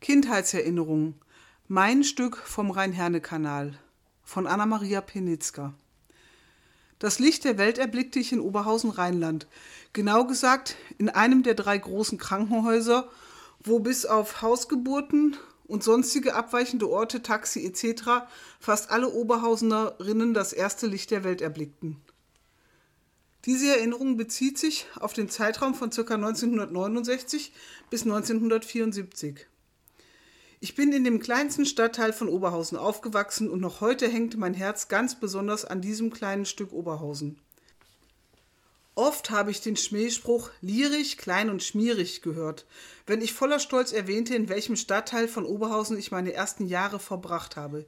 Kindheitserinnerungen. Mein Stück vom Rhein-Herne-Kanal von Anna-Maria Penitzka. Das Licht der Welt erblickte ich in Oberhausen-Rheinland. Genau gesagt in einem der drei großen Krankenhäuser, wo bis auf Hausgeburten und sonstige abweichende Orte, Taxi etc. fast alle Oberhausenerinnen das erste Licht der Welt erblickten. Diese Erinnerung bezieht sich auf den Zeitraum von ca. 1969 bis 1974. Ich bin in dem kleinsten Stadtteil von Oberhausen aufgewachsen und noch heute hängt mein Herz ganz besonders an diesem kleinen Stück Oberhausen. Oft habe ich den Schmähspruch lyrisch, klein und schmierig gehört, wenn ich voller Stolz erwähnte, in welchem Stadtteil von Oberhausen ich meine ersten Jahre verbracht habe.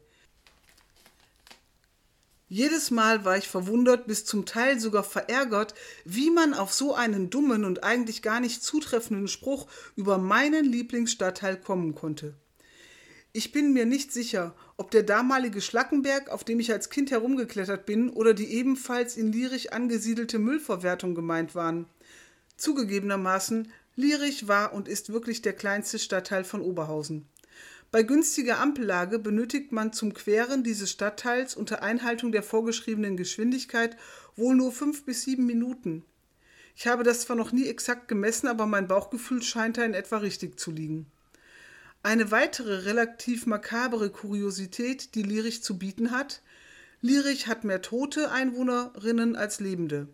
Jedes Mal war ich verwundert, bis zum Teil sogar verärgert, wie man auf so einen dummen und eigentlich gar nicht zutreffenden Spruch über meinen Lieblingsstadtteil kommen konnte. Ich bin mir nicht sicher, ob der damalige Schlackenberg, auf dem ich als Kind herumgeklettert bin, oder die ebenfalls in Lierich angesiedelte Müllverwertung gemeint waren. Zugegebenermaßen, Lierich war und ist wirklich der kleinste Stadtteil von Oberhausen. Bei günstiger Ampellage benötigt man zum Queren dieses Stadtteils unter Einhaltung der vorgeschriebenen Geschwindigkeit wohl nur fünf bis sieben Minuten. Ich habe das zwar noch nie exakt gemessen, aber mein Bauchgefühl scheint da in etwa richtig zu liegen. Eine weitere relativ makabere Kuriosität, die Lierich zu bieten hat: Lierich hat mehr tote Einwohnerinnen als lebende.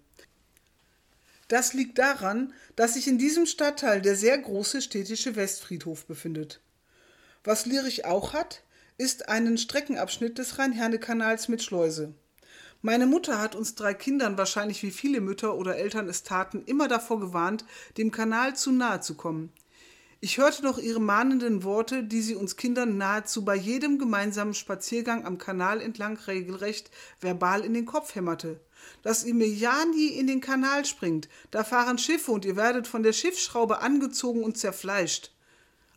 Das liegt daran, dass sich in diesem Stadtteil der sehr große städtische Westfriedhof befindet. Was Lierich auch hat, ist einen Streckenabschnitt des Rhein-Herne-Kanals mit Schleuse. Meine Mutter hat uns drei Kindern, wahrscheinlich wie viele Mütter oder Eltern es taten, immer davor gewarnt, dem Kanal zu nahe zu kommen. Ich hörte noch ihre mahnenden Worte, die sie uns Kindern nahezu bei jedem gemeinsamen Spaziergang am Kanal entlang regelrecht verbal in den Kopf hämmerte. Dass ihr mir ja nie in den Kanal springt, da fahren Schiffe und ihr werdet von der Schiffsschraube angezogen und zerfleischt.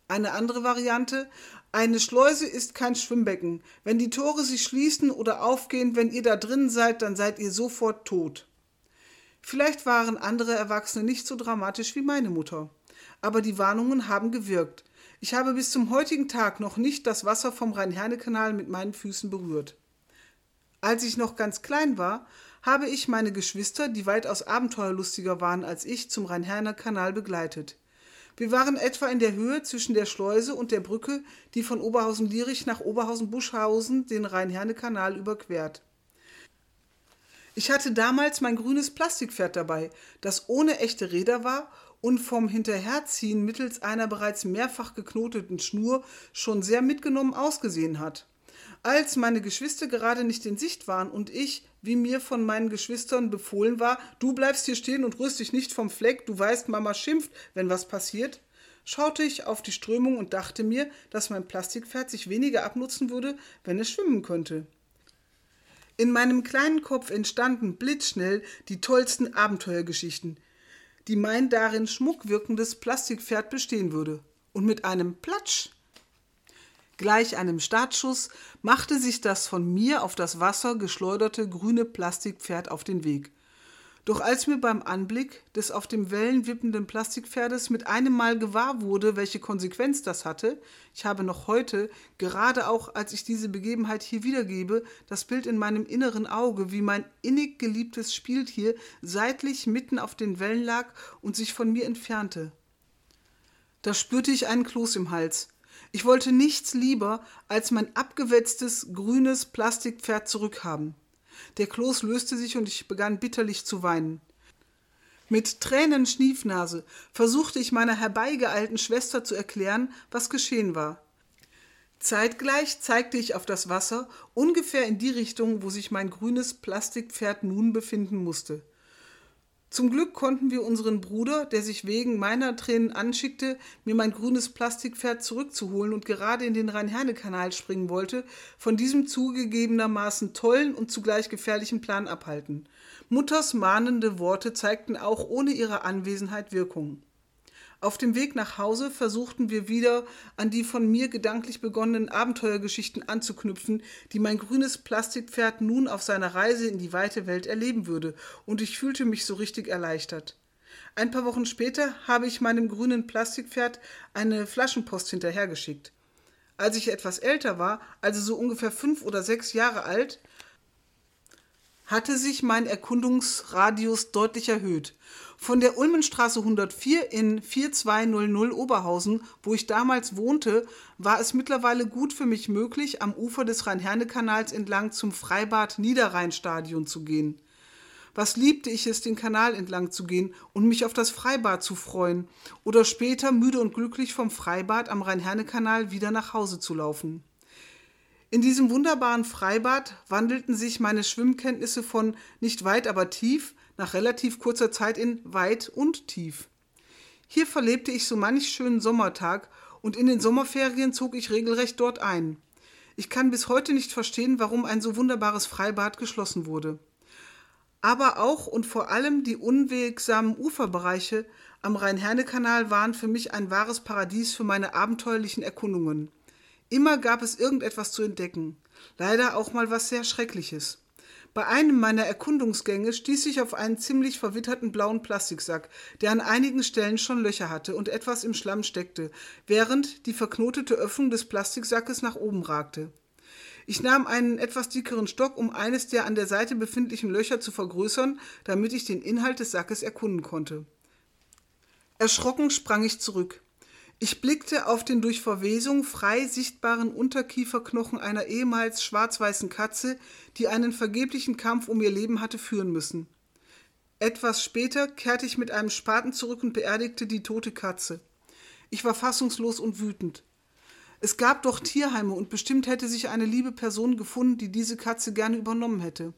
Eine andere Variante, eine Schleuse ist kein Schwimmbecken. Wenn die Tore sich schließen oder aufgehen, wenn ihr da drin seid, dann seid ihr sofort tot. Vielleicht waren andere Erwachsene nicht so dramatisch wie meine Mutter aber die Warnungen haben gewirkt. Ich habe bis zum heutigen Tag noch nicht das Wasser vom Rhein-Herne-Kanal mit meinen Füßen berührt. Als ich noch ganz klein war, habe ich meine Geschwister, die weitaus abenteuerlustiger waren als ich, zum Rhein-Herne-Kanal begleitet. Wir waren etwa in der Höhe zwischen der Schleuse und der Brücke, die von Oberhausen-Lierich nach Oberhausen-Buschhausen den Rhein-Herne-Kanal überquert. Ich hatte damals mein grünes Plastikpferd dabei, das ohne echte Räder war und vom Hinterherziehen mittels einer bereits mehrfach geknoteten Schnur schon sehr mitgenommen ausgesehen hat. Als meine Geschwister gerade nicht in Sicht waren und ich, wie mir von meinen Geschwistern befohlen war, du bleibst hier stehen und rührst dich nicht vom Fleck, du weißt, Mama schimpft, wenn was passiert, schaute ich auf die Strömung und dachte mir, dass mein Plastikpferd sich weniger abnutzen würde, wenn es schwimmen könnte. In meinem kleinen Kopf entstanden blitzschnell die tollsten Abenteuergeschichten, die mein darin schmuck wirkendes Plastikpferd bestehen würde. Und mit einem Platsch, gleich einem Startschuss, machte sich das von mir auf das Wasser geschleuderte grüne Plastikpferd auf den Weg. Doch als mir beim Anblick des auf dem Wellen wippenden Plastikpferdes mit einem Mal gewahr wurde, welche Konsequenz das hatte, ich habe noch heute, gerade auch als ich diese Begebenheit hier wiedergebe, das Bild in meinem inneren Auge, wie mein innig geliebtes Spieltier seitlich mitten auf den Wellen lag und sich von mir entfernte. Da spürte ich einen Kloß im Hals. Ich wollte nichts lieber als mein abgewetztes, grünes Plastikpferd zurückhaben. Der Kloß löste sich und ich begann bitterlich zu weinen. Mit Tränen Schniefnase versuchte ich meiner herbeigeeilten Schwester zu erklären, was geschehen war. Zeitgleich zeigte ich auf das Wasser, ungefähr in die Richtung, wo sich mein grünes Plastikpferd nun befinden musste. Zum Glück konnten wir unseren Bruder, der sich wegen meiner Tränen anschickte, mir mein grünes Plastikpferd zurückzuholen und gerade in den Rhein-Herne-Kanal springen wollte, von diesem zugegebenermaßen tollen und zugleich gefährlichen Plan abhalten. Mutters mahnende Worte zeigten auch ohne ihre Anwesenheit Wirkung. Auf dem Weg nach Hause versuchten wir wieder an die von mir gedanklich begonnenen Abenteuergeschichten anzuknüpfen, die mein grünes Plastikpferd nun auf seiner Reise in die weite Welt erleben würde, und ich fühlte mich so richtig erleichtert. Ein paar Wochen später habe ich meinem grünen Plastikpferd eine Flaschenpost hinterhergeschickt. Als ich etwas älter war, also so ungefähr fünf oder sechs Jahre alt, hatte sich mein Erkundungsradius deutlich erhöht. Von der Ulmenstraße 104 in 4200 Oberhausen, wo ich damals wohnte, war es mittlerweile gut für mich möglich, am Ufer des Rhein-Herne-Kanals entlang zum Freibad Niederrheinstadion zu gehen. Was liebte ich es, den Kanal entlang zu gehen und mich auf das Freibad zu freuen oder später müde und glücklich vom Freibad am Rhein-Herne-Kanal wieder nach Hause zu laufen. In diesem wunderbaren Freibad wandelten sich meine Schwimmkenntnisse von nicht weit, aber tief nach relativ kurzer Zeit in weit und tief. Hier verlebte ich so manch schönen Sommertag und in den Sommerferien zog ich regelrecht dort ein. Ich kann bis heute nicht verstehen, warum ein so wunderbares Freibad geschlossen wurde. Aber auch und vor allem die unwegsamen Uferbereiche am Rhein-Herne-Kanal waren für mich ein wahres Paradies für meine abenteuerlichen Erkundungen. Immer gab es irgendetwas zu entdecken, leider auch mal was sehr Schreckliches. Bei einem meiner Erkundungsgänge stieß ich auf einen ziemlich verwitterten blauen Plastiksack, der an einigen Stellen schon Löcher hatte und etwas im Schlamm steckte, während die verknotete Öffnung des Plastiksackes nach oben ragte. Ich nahm einen etwas dickeren Stock, um eines der an der Seite befindlichen Löcher zu vergrößern, damit ich den Inhalt des Sackes erkunden konnte. Erschrocken sprang ich zurück. Ich blickte auf den durch Verwesung frei sichtbaren Unterkieferknochen einer ehemals schwarz-weißen Katze, die einen vergeblichen Kampf um ihr Leben hatte führen müssen. Etwas später kehrte ich mit einem Spaten zurück und beerdigte die tote Katze. Ich war fassungslos und wütend. Es gab doch Tierheime und bestimmt hätte sich eine liebe Person gefunden, die diese Katze gerne übernommen hätte.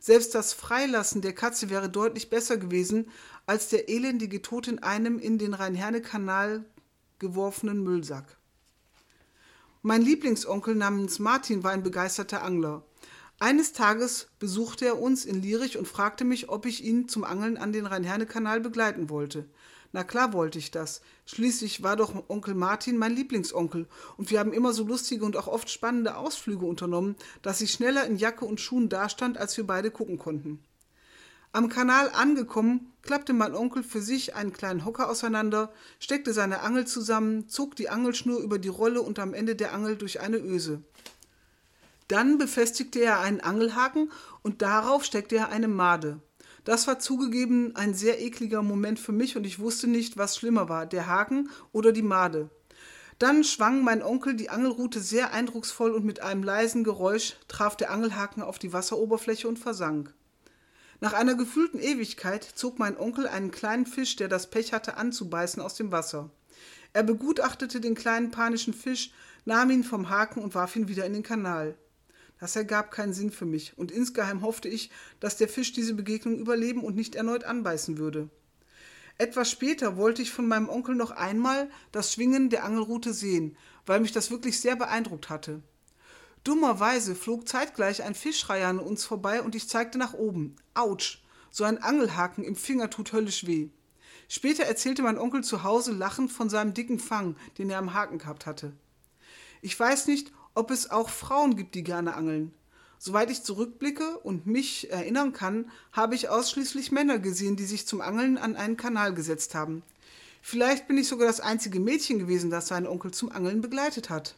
Selbst das Freilassen der Katze wäre deutlich besser gewesen als der elendige Tod in einem in den Rhein-Herne-Kanal geworfenen Müllsack. Mein Lieblingsonkel namens Martin war ein begeisterter Angler. Eines Tages besuchte er uns in Lierich und fragte mich, ob ich ihn zum Angeln an den Rhein-Herne-Kanal begleiten wollte. Na klar wollte ich das. Schließlich war doch Onkel Martin mein Lieblingsonkel und wir haben immer so lustige und auch oft spannende Ausflüge unternommen, dass ich schneller in Jacke und Schuhen dastand, als wir beide gucken konnten. Am Kanal angekommen, klappte mein Onkel für sich einen kleinen Hocker auseinander, steckte seine Angel zusammen, zog die Angelschnur über die Rolle und am Ende der Angel durch eine Öse. Dann befestigte er einen Angelhaken und darauf steckte er eine Made. Das war zugegeben ein sehr ekliger Moment für mich und ich wusste nicht, was schlimmer war, der Haken oder die Made. Dann schwang mein Onkel die Angelrute sehr eindrucksvoll und mit einem leisen Geräusch traf der Angelhaken auf die Wasseroberfläche und versank. Nach einer gefühlten Ewigkeit zog mein Onkel einen kleinen Fisch, der das Pech hatte anzubeißen, aus dem Wasser. Er begutachtete den kleinen panischen Fisch, nahm ihn vom Haken und warf ihn wieder in den Kanal. Das ergab keinen Sinn für mich, und insgeheim hoffte ich, dass der Fisch diese Begegnung überleben und nicht erneut anbeißen würde. Etwas später wollte ich von meinem Onkel noch einmal das Schwingen der Angelrute sehen, weil mich das wirklich sehr beeindruckt hatte. Dummerweise flog zeitgleich ein Fischreiher an uns vorbei und ich zeigte nach oben. Autsch! So ein Angelhaken im Finger tut höllisch weh. Später erzählte mein Onkel zu Hause lachend von seinem dicken Fang, den er am Haken gehabt hatte. Ich weiß nicht, ob es auch Frauen gibt, die gerne angeln. Soweit ich zurückblicke und mich erinnern kann, habe ich ausschließlich Männer gesehen, die sich zum Angeln an einen Kanal gesetzt haben. Vielleicht bin ich sogar das einzige Mädchen gewesen, das seinen Onkel zum Angeln begleitet hat.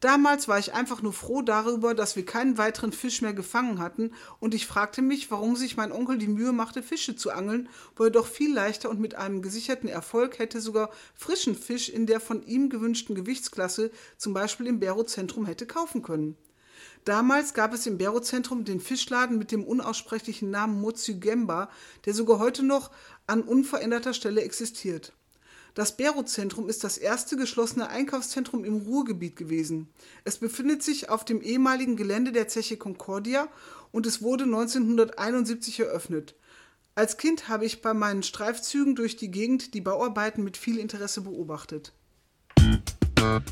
Damals war ich einfach nur froh darüber, dass wir keinen weiteren Fisch mehr gefangen hatten, und ich fragte mich, warum sich mein Onkel die Mühe machte, Fische zu angeln, wo er doch viel leichter und mit einem gesicherten Erfolg hätte sogar frischen Fisch in der von ihm gewünschten Gewichtsklasse, zum Beispiel im Bero-Zentrum, hätte kaufen können. Damals gab es im Bero-Zentrum den Fischladen mit dem unaussprechlichen Namen Gemba, der sogar heute noch an unveränderter Stelle existiert. Das Bero-Zentrum ist das erste geschlossene Einkaufszentrum im Ruhrgebiet gewesen. Es befindet sich auf dem ehemaligen Gelände der Zeche Concordia und es wurde 1971 eröffnet. Als Kind habe ich bei meinen Streifzügen durch die Gegend die Bauarbeiten mit viel Interesse beobachtet. Musik